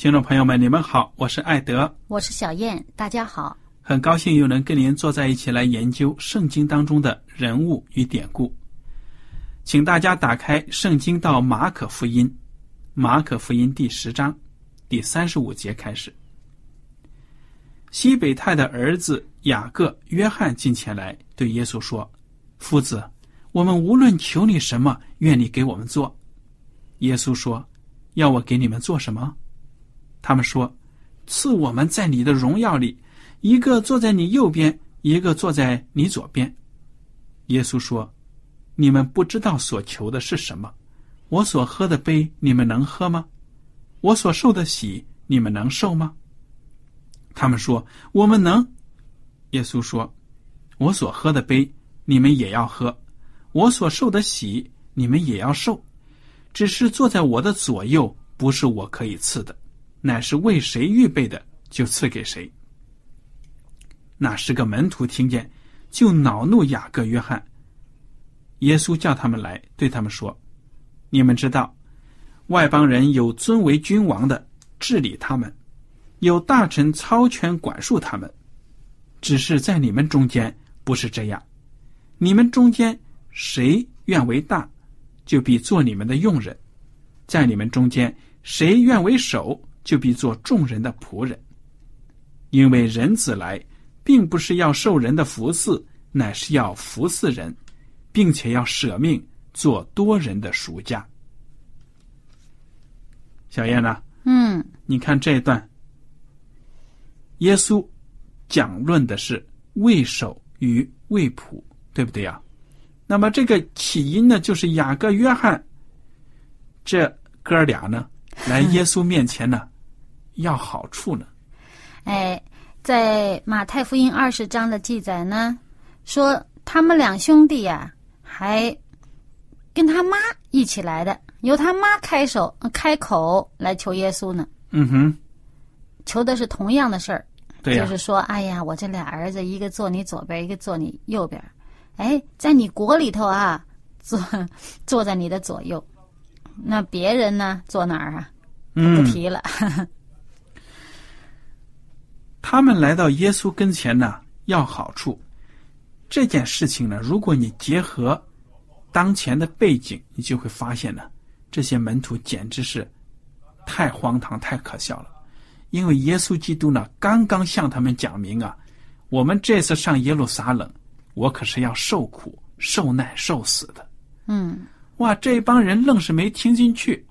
听众朋友们，你们好，我是艾德，我是小燕，大家好，很高兴又能跟您坐在一起来研究圣经当中的人物与典故。请大家打开圣经到马可福音，马可福音第十章第三十五节开始。西北泰的儿子雅各、约翰进前来对耶稣说：“夫子，我们无论求你什么，愿你给我们做。”耶稣说：“要我给你们做什么？”他们说：“赐我们在你的荣耀里，一个坐在你右边，一个坐在你左边。”耶稣说：“你们不知道所求的是什么。我所喝的杯，你们能喝吗？我所受的喜，你们能受吗？”他们说：“我们能。”耶稣说：“我所喝的杯，你们也要喝；我所受的喜，你们也要受。只是坐在我的左右，不是我可以赐的。”乃是为谁预备的，就赐给谁。那十个门徒听见，就恼怒雅各、约翰。耶稣叫他们来，对他们说：“你们知道，外邦人有尊为君王的治理他们，有大臣操权管束他们。只是在你们中间不是这样。你们中间谁愿为大，就必做你们的用人；在你们中间谁愿为首。”就必做众人的仆人，因为人子来，并不是要受人的服侍，乃是要服侍人，并且要舍命做多人的赎价。小燕呢？嗯，你看这一段，耶稣讲论的是为首与为仆，对不对呀？那么这个起因呢，就是雅各、约翰这哥俩呢，来耶稣面前呢。要好处呢？哎，在马太福音二十章的记载呢，说他们两兄弟呀，还跟他妈一起来的，由他妈开手开口来求耶稣呢。嗯哼，求的是同样的事儿，对就是说，哎呀，我这俩儿子，一个坐你左边，一个坐你右边，哎，在你国里头啊，坐坐在你的左右，那别人呢，坐哪儿啊？不提了。他们来到耶稣跟前呢，要好处。这件事情呢，如果你结合当前的背景，你就会发现呢，这些门徒简直是太荒唐、太可笑了。因为耶稣基督呢，刚刚向他们讲明啊，我们这次上耶路撒冷，我可是要受苦、受难、受死的。嗯，哇，这帮人愣是没听进去，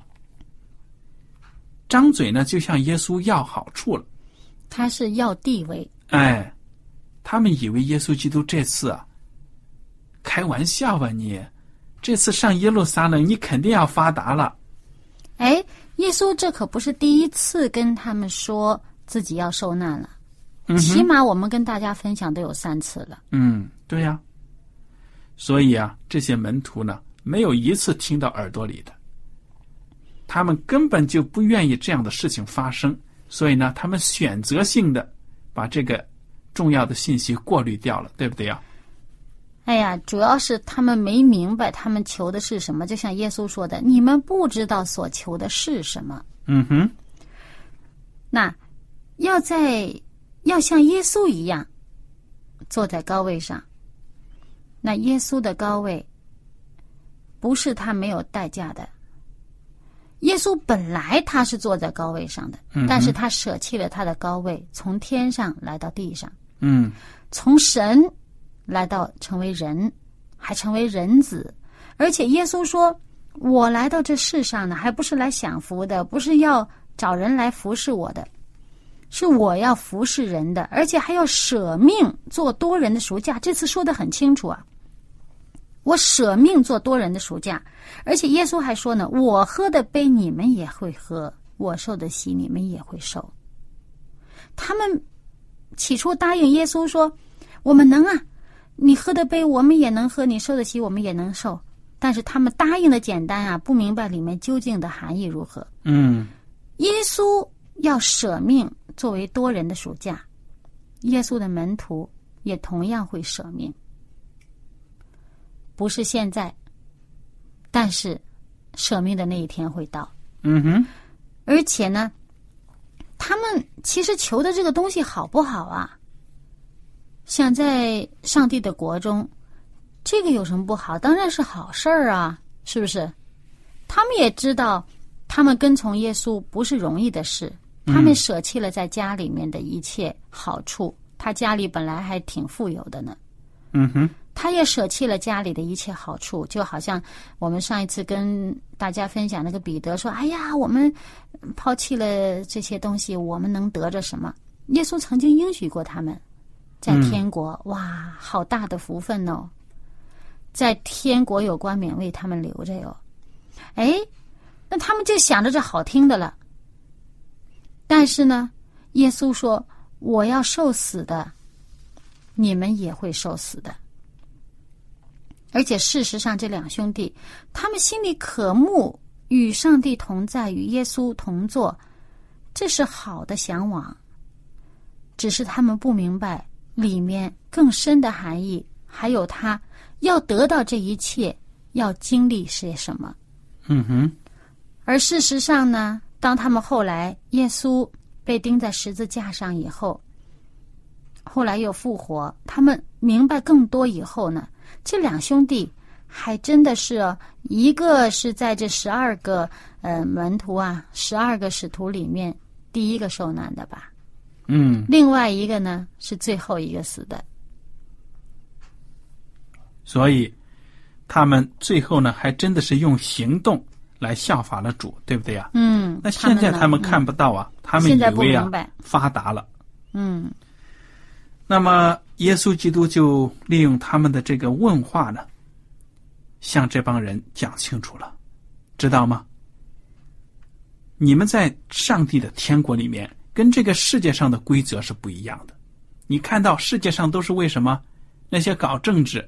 张嘴呢就向耶稣要好处了。他是要地位，哎，他们以为耶稣基督这次啊，开玩笑吧？你这次上耶路撒冷，你肯定要发达了。哎，耶稣这可不是第一次跟他们说自己要受难了，起码我们跟大家分享都有三次了。嗯，对呀。所以啊，这些门徒呢，没有一次听到耳朵里的，他们根本就不愿意这样的事情发生，所以呢，他们选择性的把这个重要的信息过滤掉了，对不对呀？哎呀，主要是他们没明白他们求的是什么，就像耶稣说的：“你们不知道所求的是什么。嗯哼，”那要在要像耶稣一样坐在高位上。那耶稣的高位不是他没有代价的。耶稣本来他是坐在高位上的，嗯但是他舍弃了他的高位，从天上来到地上。嗯从神来到成为人，还成为人子，而且耶稣说：“我来到这世上呢，还不是来享福的，不是要找人来服侍我的，是我要服侍人的，而且还要舍命做多人的赎价。”这次说的很清楚啊，我舍命做多人的赎价，而且耶稣还说呢：“我喝的杯你们也会喝，我受的洗你们也会受。”他们起初答应耶稣说：“我们能啊，你喝的杯我们也能喝，你受的洗我们也能受。”但是他们答应的简单啊，不明白里面究竟的含义如何。嗯耶稣要舍命作为多人的暑假，耶稣的门徒也同样会舍命，不是现在，但是舍命的那一天会到。嗯哼，而且呢，他们其实求的这个东西好不好啊？想在上帝的国中，这个有什么不好？当然是好事儿啊，是不是？他们也知道，他们跟从耶稣不是容易的事，他们舍弃了在家里面的一切好处。他家里本来还挺富有的呢，嗯哼，他也舍弃了家里的一切好处，就好像我们上一次跟大家分享那个彼得说：“哎呀，我们抛弃了这些东西，我们能得着什么？”耶稣曾经应许过他们，在天国，哇，好大的福分哦！在天国有冠冕为他们留着哟。哎，那他们就想着这好听的了。但是呢，耶稣说：“我要受死的，你们也会受死的。”而且事实上，这两兄弟他们心里渴慕与上帝同在，与耶稣同坐，这是好的向往。只是他们不明白里面更深的含义，还有他要得到这一切要经历些什么。嗯哼，而事实上呢，当他们后来耶稣被钉在十字架上以后，后来又复活，他们明白更多以后呢，这两兄弟还真的是哦一个是在这十二个呃门徒啊，十二个使徒里面第一个受难的吧，嗯，另外一个呢是最后一个死的。所以他们最后呢，还真的是用行动来效法了主，对不对呀？嗯，那现在他们看不到啊，他们以现在不为啊明白发达了。嗯那么耶稣基督就利用他们的这个问话呢，向这帮人讲清楚了，知道吗？你们在上帝的天国里面，跟这个世界上的规则是不一样的。你看到世界上都是为什么？那些搞政治，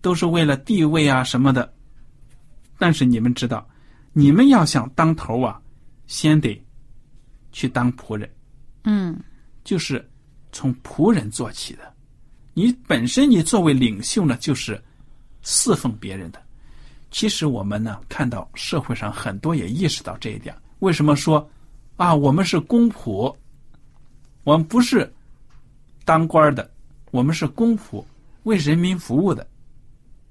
都是为了地位啊什么的。但是你们知道，你们要想当头啊，先得去当仆人。嗯就是从仆人做起的。你本身你作为领袖呢，就是侍奉别人的。其实我们呢，看到社会上很多也意识到这一点。为什么说啊，我们是公仆，我们不是当官的，我们是公仆，为人民服务的。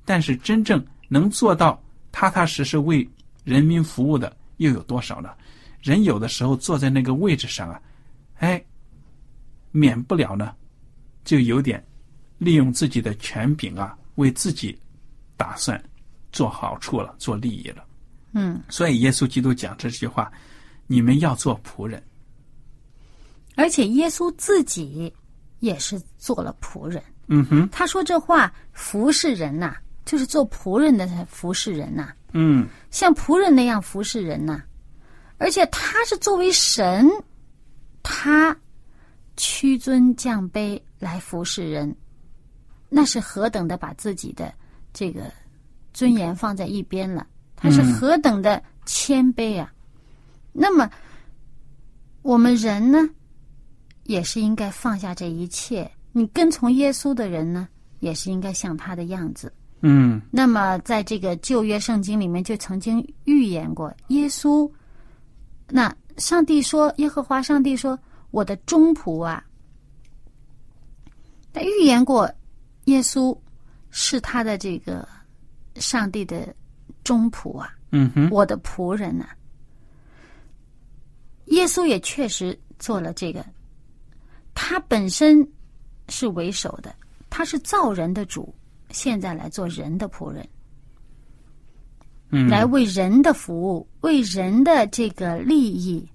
但是真正能做到踏踏实实为人民服务的又有多少呢？人有的时候坐在那个位置上啊，哎，免不了呢，就有点利用自己的权柄啊，为自己打算做好处了，做利益了。嗯，所以耶稣基督讲这句话：你们要做仆人。而且耶稣自己也是做了仆人。嗯哼，他说这话服侍人呐、就是做仆人的服侍人呐、嗯像仆人那样服侍人呐、而且他是作为神，他屈尊降卑来服侍人，那是何等的把自己的这个尊严放在一边了，他是何等的谦卑啊！那么我们人呢，也是应该放下这一切。你跟从耶稣的人呢，也是应该像他的样子。嗯那么，在这个旧约圣经里面，就曾经预言过耶稣。那上帝说，耶和华上帝说：“我的中仆啊。”他预言过，耶稣是他的这个上帝的中仆啊，嗯哼，我的仆人呐、耶稣也确实做了这个，他本身是为首的，他是造人的主，现在来做人的仆人，嗯，来为人的服务，为人的这个利益，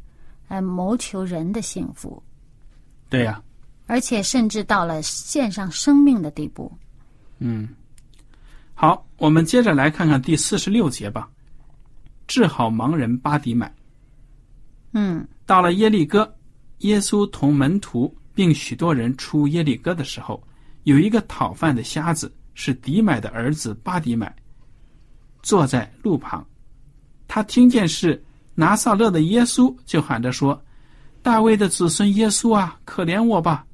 来谋求人的幸福，对呀、而且甚至到了献上生命的地步。嗯，好，我们接着来看看第四十六节吧。治好盲人巴迪买，嗯到了耶利哥，耶稣同门徒并许多人出耶利哥的时候，有一个讨饭的瞎子，是迪买的儿子巴迪买，坐在路旁。他听见是拿撒勒的耶稣，就喊着说：“大卫的子孙耶稣啊，可怜我吧！”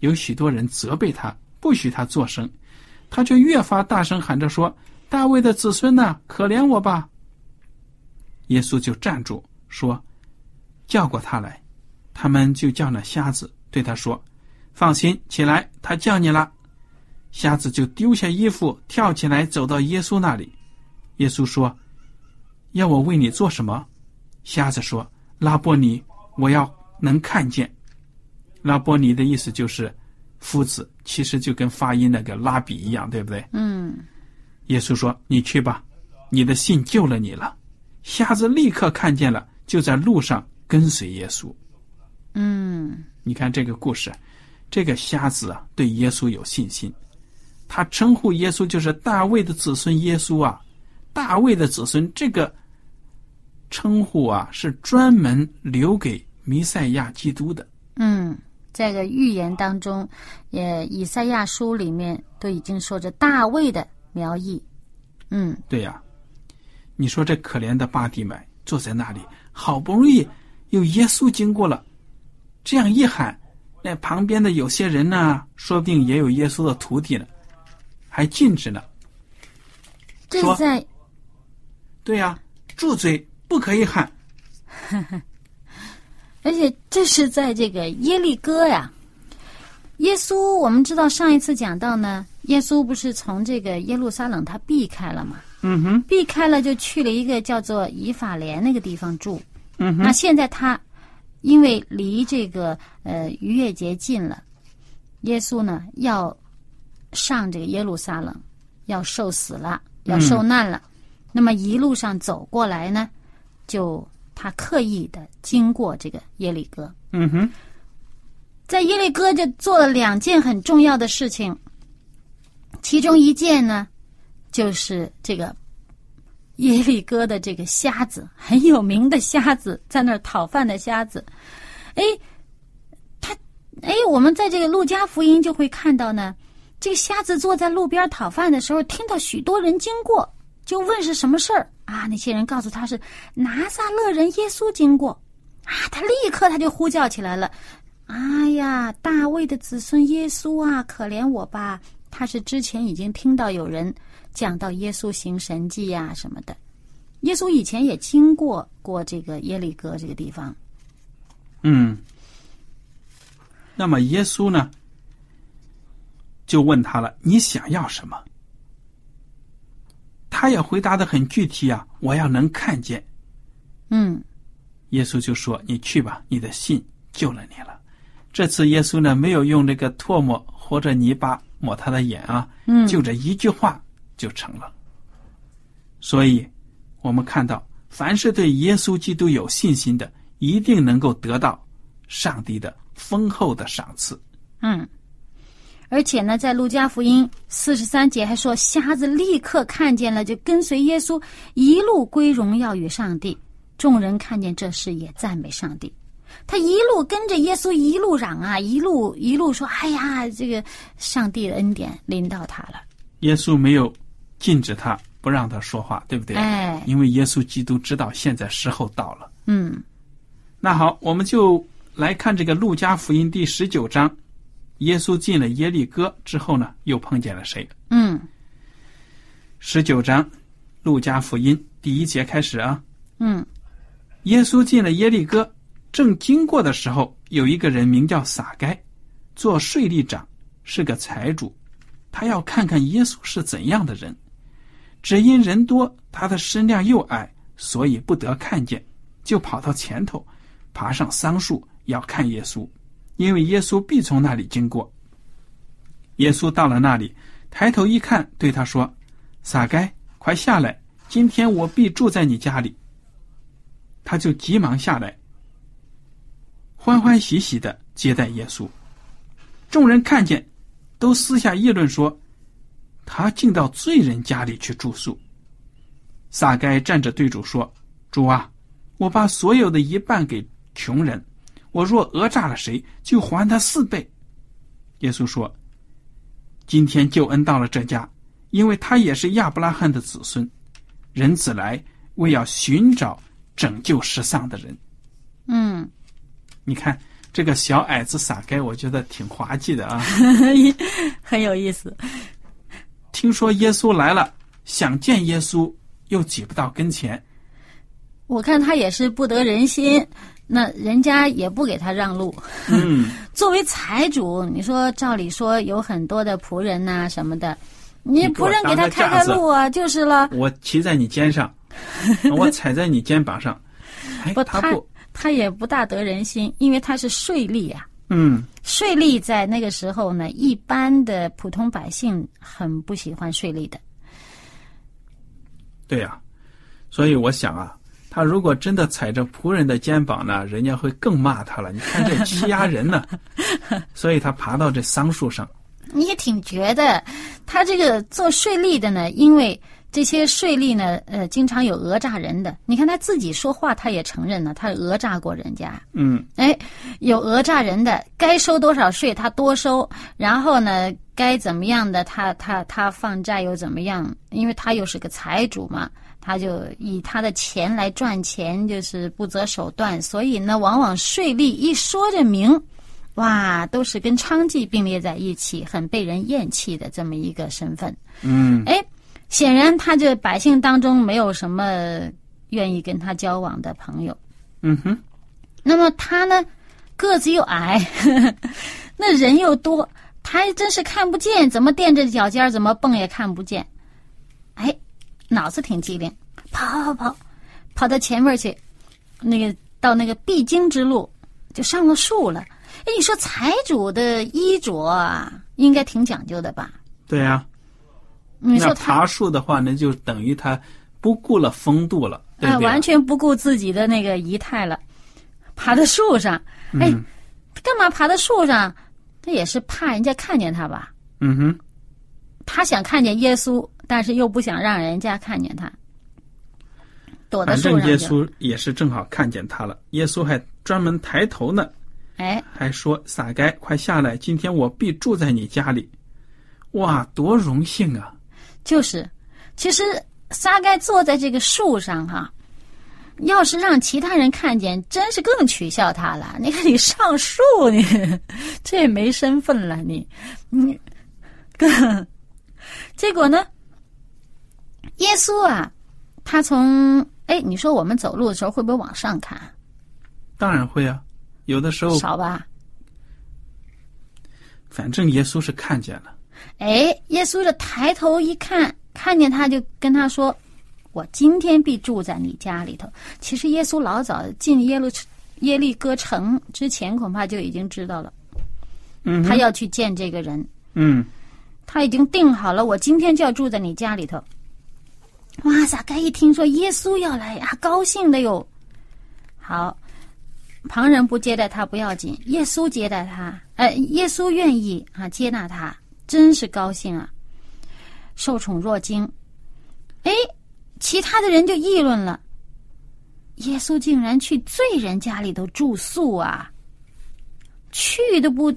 有许多人责备他，不许他作声，他就越发大声喊着说：“大卫的子孙呐、可怜我吧！”耶稣就站住说：“叫过他来。”他们就叫那瞎子，对他说：“放心，起来，他叫你了。”瞎子就丢下衣服，跳起来，走到耶稣那里。耶稣说：“要我为你做什么？”瞎子说：“拉波尼，我要能看见。”拉波尼的意思就是夫子，其实就跟发音那个拉比一样，对不对？嗯耶稣说：“你去吧，你的信救了你了。”瞎子立刻看见了，就在路上跟随耶稣。嗯你看这个故事，这个瞎子啊，对耶稣有信心，他称呼耶稣就是大卫的子孙耶稣啊。大卫的子孙这个称呼啊，是专门留给弥赛亚基督的。嗯，在这个预言当中，也以赛亚书里面都已经说着大卫的苗裔。嗯对呀、你说这可怜的巴蒂买坐在那里，好不容易有耶稣经过了，这样一喊，那旁边的有些人呢，说不定也有耶稣的徒弟呢，还禁止呢。说这在对呀、住嘴，不可以喊。而且这是在这个耶利哥呀。耶稣，我们知道上一次讲到呢，耶稣不是从这个耶路撒冷他避开了嘛？嗯哼，避开了就去了一个叫做以法莲那个地方住。嗯哼，那现在他因为离这个呃逾越节近了，耶稣呢要上这个耶路撒冷，要受死了，要受难了。那么一路上走过来呢，就他刻意的经过这个耶利哥，嗯哼，在耶利哥就做了两件很重要的事情，其中一件呢，就是这个耶利哥的这个瞎子，很有名的瞎子，在那儿讨饭的瞎子。哎，他哎，我们在这个路加福音就会看到呢，这个瞎子坐在路边讨饭的时候，听到许多人经过，就问是什么事儿啊？那些人告诉他是拿撒勒人耶稣经过啊，他立刻他就呼叫起来了。哎呀，大卫的子孙耶稣啊，可怜我吧！他是之前已经听到有人讲到耶稣行神迹呀、什么的。耶稣以前也经过过这个耶利哥这个地方，嗯。那么耶稣呢，就问他了：“你想要什么？”他也回答的很具体啊，我要能看见。嗯耶稣就说：“你去吧，你的信救了你了。”这次耶稣呢，没有用这个唾沫或者泥巴抹他的眼啊，嗯，就这一句话就成了。所以，我们看到，凡是对耶稣基督有信心的，一定能够得到上帝的丰厚的赏赐。嗯，而且呢，在路加福音四十三节还说，瞎子立刻看见了，就跟随耶稣一路归荣耀与上帝。众人看见这事，也赞美上帝。他一路跟着耶稣，一路嚷啊，一路一路说：“哎呀，这个上帝的恩典临到他了。耶稣没有禁止他，不让他说话，对不对？哎，因为耶稣基督知道现在时候到了。嗯，那好，我们就来看这个路加福音第十九章，耶稣进了耶利哥之后呢，又碰见了谁？嗯，十九章，路加福音第一节开始啊。嗯，耶稣进了耶利哥，正经过的时候，有一个人名叫撒该，做税吏长，是个财主。他要看看耶稣是怎样的人，只因人多，他的身量又矮，所以不得看见，就跑到前头，爬上桑树要看耶稣，因为耶稣必从那里经过。耶稣到了那里，抬头一看，对他说：“撒该，快下来，今天我必住在你家里。”他就急忙下来，欢欢喜喜的接待耶稣。众人看见。都私下议论说，他竟到罪人家里去住宿。撒该站着对主说：“主啊，我把所有的一半给穷人，我若讹诈了谁，就还他四倍。”耶稣说：“今天救恩到了这家，因为他也是亚伯拉罕的子孙。人子来为要寻找拯救失丧的人。”嗯，你看。这个小矮子撒该，我觉得挺滑稽的啊，很有意思。听说耶稣来了，想见耶稣又挤不到跟前。我看他也是不得人心，那人家也不给他让路。嗯，作为财主，你说照理说有很多的仆人呐什么的，你仆人给他开开路啊，就是了。我骑在你肩上，我踩在你肩膀上。哎，他不。他也不大得人心，因为他是税吏啊。嗯，税吏在那个时候呢，一般的普通百姓很不喜欢税吏的。对呀，所以我想啊，他如果真的踩着仆人的肩膀呢，人家会更骂他了。你看这欺压人呢，所以他爬到这桑树上。你也挺绝的，他这个做税吏的呢，因为。这些税吏呢，呃，经常有讹诈人的。你看他自己说话，他也承认了，他讹诈过人家。嗯，哎，有讹诈人的，该收多少税他多收，然后呢，该怎么样的他他他放债又怎么样？因为他又是个财主嘛，他就以他的钱来赚钱，就是不择手段。所以呢，往往税吏一说这名，哇，都是跟娼妓并列在一起，很被人厌弃的这么一个身份。嗯，哎。显然，他这百姓当中没有什么愿意跟他交往的朋友。嗯哼。那么他呢，个子又矮，那人又多，他还真是看不见，怎么垫着脚尖怎么蹦也看不见。哎，脑子挺机灵，跑跑跑跑，到前面去，那个到那个必经之路，就上了树了。哎，你说财主的衣着啊，应该挺讲究的吧？对呀。你说爬树的话，那就等于他不顾了风度了，对对？完全不顾自己的那个仪态了，爬到树上，哎，干嘛爬到树上？他也是怕人家看见他吧？嗯哼，他想看见耶稣，但是又不想让人家看见他，躲在树上。反正耶稣也是正好看见他了，耶稣还专门抬头呢，哎，还说：“撒该，快下来，今天我必住在你家里。”哇，多荣幸啊！就是，其实撒该坐在这个树上哈，要是让其他人看见，真是更取笑他了。你看你上树，你 这也没身份了，你你，更结果呢？耶稣啊，他从哎，你说我们走路的时候会不会往上看？当然会啊，有的时候少吧。反正耶稣是看见了。哎，耶稣这抬头一看，看见他就跟他说：“我今天必住在你家里头。”其实耶稣老早进耶路耶利哥城之前，恐怕就已经知道了，嗯，他要去见这个人，嗯，他已经定好了，我今天就要住在你家里头。哇，撒该一听说耶稣要来呀，高兴的哟。好，旁人不接待他不要紧，耶稣接待他，哎，耶稣愿意啊接纳他。真是高兴啊！受宠若惊，哎，其他的人就议论了：耶稣竟然去罪人家里头住宿啊！去的不，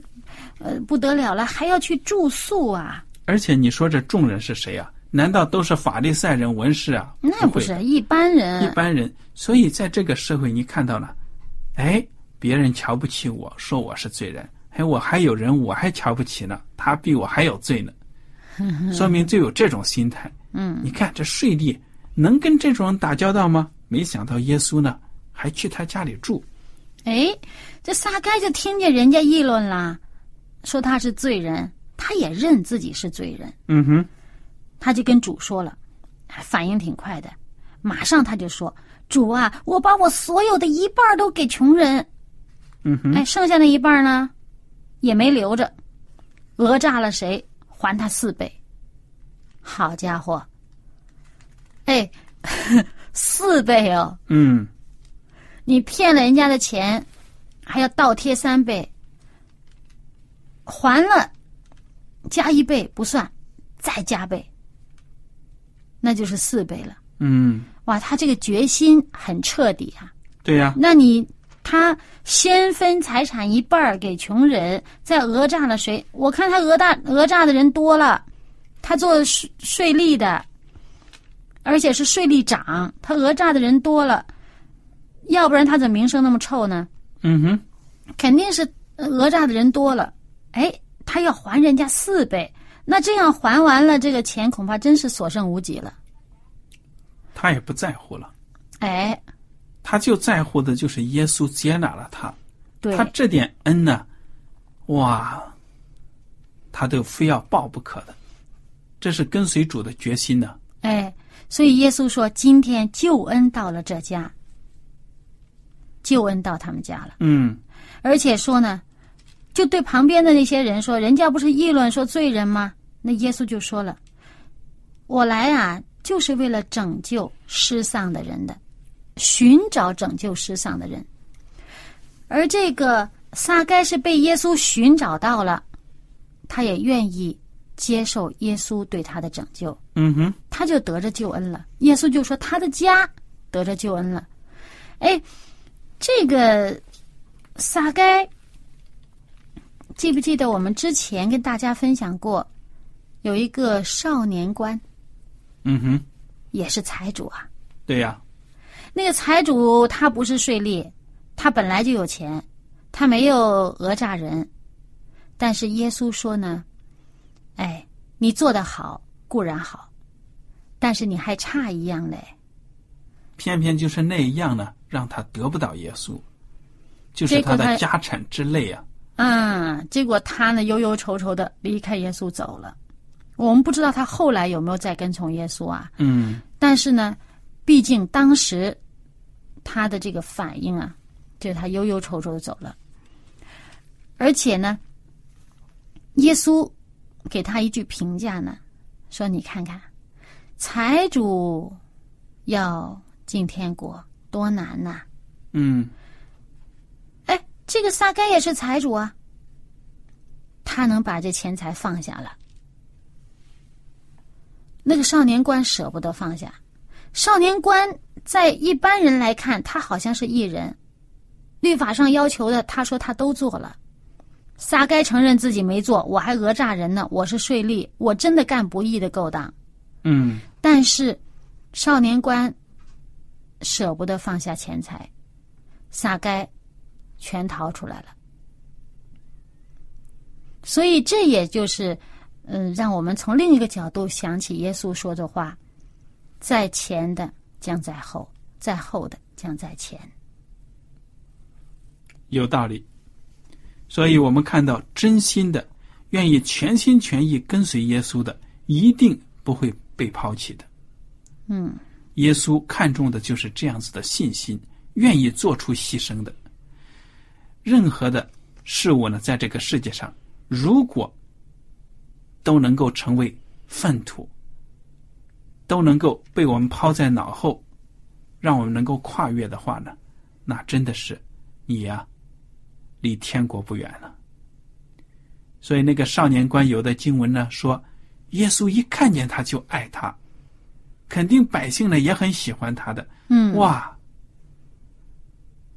呃，不得了了，还要去住宿啊！而且你说这众人是谁啊？难道都是法利赛人、文士啊？那不是一般人，一般人。所以在这个社会，你看到了，哎，别人瞧不起我，说我是罪人，哎，我还有人我还瞧不起呢，他比我还有罪呢，说明就有这种心态。嗯，你看这税吏能跟这种人打交道吗？没想到耶稣呢，还去他家里住。哎，这撒该就听见人家议论啦，说他是罪人，他也认自己是罪人，嗯哼，他就跟主说了，反应挺快的，马上他就说：“主啊，我把我所有的一半都给穷人，嗯哼，哎，剩下那一半呢，也没留着，讹诈了谁，还他四倍。好家伙，哎，四倍哦！嗯，你骗了人家的钱，还要倒贴三倍，还了加一倍不算，再加倍，那就是四倍了。嗯，哇，他这个决心很彻底啊！对呀、那你他先分财产一半儿给穷人，再讹诈了谁？我看他讹诈讹诈的人多了，他做税税利的，而且是税利长，他讹诈的人多了，要不然他怎么名声那么臭呢？嗯哼，肯定是呃讹诈的人多了，哎，他要还人家四倍，那这样还完了这个钱，恐怕真是所剩无几了。他也不在乎了，哎，他就在乎的就是耶稣接纳了他，对。他，这点恩呢，哇，他都非要报不可的，这是跟随主的决心呢。哎，所以耶稣说，今天救恩到了这家，救恩到他们家了，嗯。而且说呢，就对旁边的那些人说，人家不是议论说罪人吗？那耶稣就说了，我来啊，就是为了拯救失丧的人的，寻找拯救失丧的人。而这个撒该是被耶稣寻找到了，他也愿意接受耶稣对他的拯救。嗯哼，他就得着救恩了。耶稣就说他的家得着救恩了。哎，这个撒该，记不记得我们之前跟大家分享过，有一个少年官嗯哼，也是财主啊。对呀、那个财主他不是税吏，他本来就有钱，他没有讹诈人。但是耶稣说呢，哎，你做得好固然好，但是你还差一样嘞。偏偏就是那一样呢，让他得不到耶稣，就是他的家产之类啊。嗯，结果他呢忧忧愁愁的离开耶稣走了。我们不知道他后来有没有再跟从耶稣啊？嗯但是呢，毕竟当时他的这个反应啊，就是他忧忧愁愁的走了。而且呢，耶稣给他一句评价呢，说：“你看看，财主要进天国多难呐、嗯，这个撒该也是财主啊，他能把这钱财放下了。那个少年官舍不得放下，少年官在一般人来看，他好像是艺人，律法上要求的，他说他都做了。撒该承认自己没做，我还讹诈人呢，我是税吏，我真的干不义的勾当。嗯但是少年官舍不得放下钱财，撒该全逃出来了。所以这也就是，嗯，让我们从另一个角度想起耶稣说的话：“在前的将在后，在后的将在前。有道理。所以我们看到真心的、愿意全心全意跟随耶稣的，一定不会被抛弃的。”嗯，耶稣看重的就是这样子的信心，愿意做出牺牲的。任何的事物呢，在这个世界上，如果都能够成为粪土，都能够被我们抛在脑后，让我们能够跨越的话呢，那真的是你呀、离天国不远了。所以那个少年官有的经文呢说，耶稣一看见他就爱他，肯定百姓呢也很喜欢他的。嗯，哇，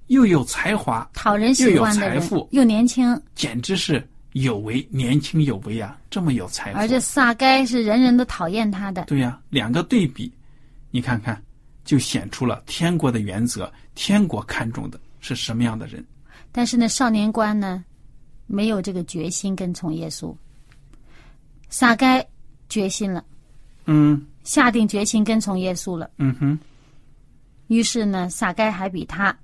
又有才华，讨人喜欢的人又有财富，又年轻，简直是有为，年轻有为啊，这么有才华。而且撒该是人人都讨厌他的。对呀、两个对比，你看看，就显出了天国的原则，天国看重的是什么样的人。但是呢，少年官呢，没有这个决心跟从耶稣。撒该决心了，嗯下定决心跟从耶稣了。嗯哼，于是呢，撒该还比他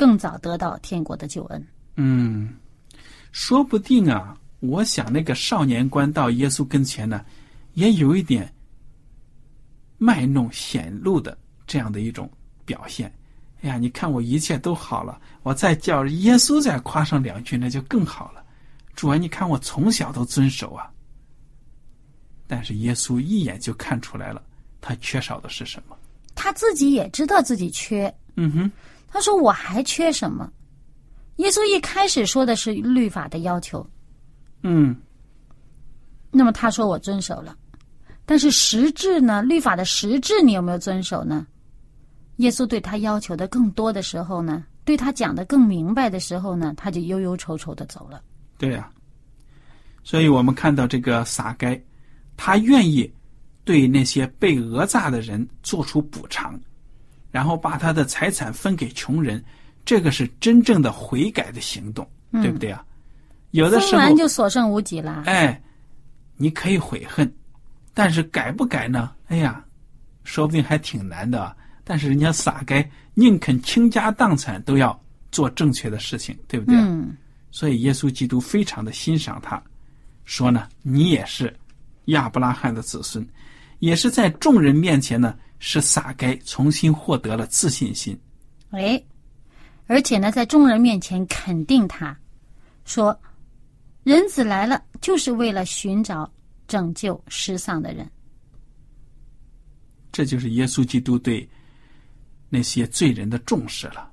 更早得到天国的救恩。嗯，说不定啊，我想那个少年官到耶稣跟前呢，也有一点卖弄显露的这样的一种表现。哎呀，你看我一切都好了，我再叫耶稣再夸上两句，那就更好了。主啊，你看我从小都遵守啊。但是耶稣一眼就看出来了，他缺少的是什么。他自己也知道自己缺，嗯哼，他说：“我还缺什么？”耶稣一开始说的是律法的要求，嗯那么他说我遵守了，但是实质呢？律法的实质你有没有遵守呢？耶稣对他要求的更多的时候呢，对他讲的更明白的时候呢，他就忧忧愁愁的走了。对呀、所以我们看到这个撒该，他愿意对那些被讹诈的人做出补偿，然后把他的财产分给穷人，这个是真正的悔改的行动，对不对啊？有的时候就所剩无几了。哎，你可以悔恨，但是改不改呢？哎呀，说不定还挺难的啊。但是人家撒该宁肯倾家荡产都要做正确的事情，对不对啊？嗯，所以耶稣基督非常的欣赏他，说呢，你也是亚伯拉罕的子孙，也是在众人面前呢，使撒该重新获得了自信心。哎，而且呢，在众人面前肯定他，说：“人子来了，就是为了寻找拯救失丧的人。这就是耶稣基督对那些罪人的重视了。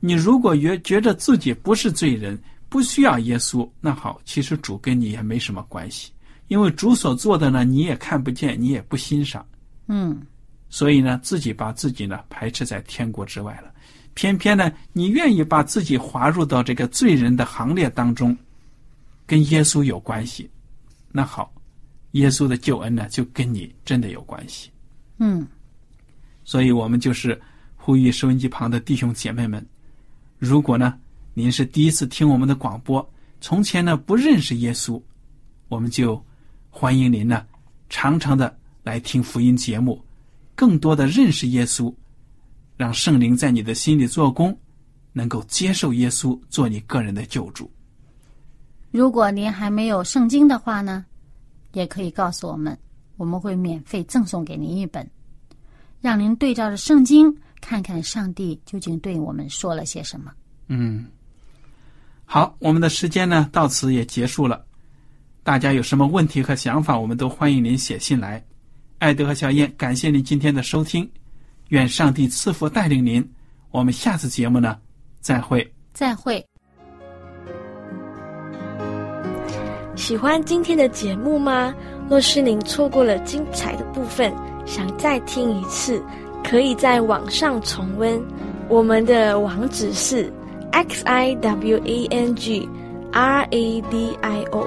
你如果觉觉得自己不是罪人，不需要耶稣，那好，其实主跟你也没什么关系，因为主所做的呢，你也看不见，你也不欣赏。”嗯，所以呢，自己把自己呢排斥在天国之外了。偏偏呢，你愿意把自己划入到这个罪人的行列当中，跟耶稣有关系。那好，耶稣的救恩呢，就跟你真的有关系。嗯，所以我们就是呼吁收音机旁的弟兄姐妹们，如果呢您是第一次听我们的广播，从前呢不认识耶稣，我们就欢迎您呢常常的来听福音节目，更多的认识耶稣，让圣灵在你的心里做工，能够接受耶稣做你个人的救主。如果您还没有圣经的话呢，也可以告诉我们，我们会免费赠送给您一本，让您对照着圣经看看上帝究竟对我们说了些什么。嗯，好，我们的时间呢到此也结束了。大家有什么问题和想法，我们都欢迎您写信来。艾德和小燕，感谢您今天的收听，愿上帝赐福带领您。我们下次节目呢，再会。再会。喜欢今天的节目吗？若是您错过了精彩的部分，想再听一次，可以在网上重温。我们的网址是 x i w a n g r a d i o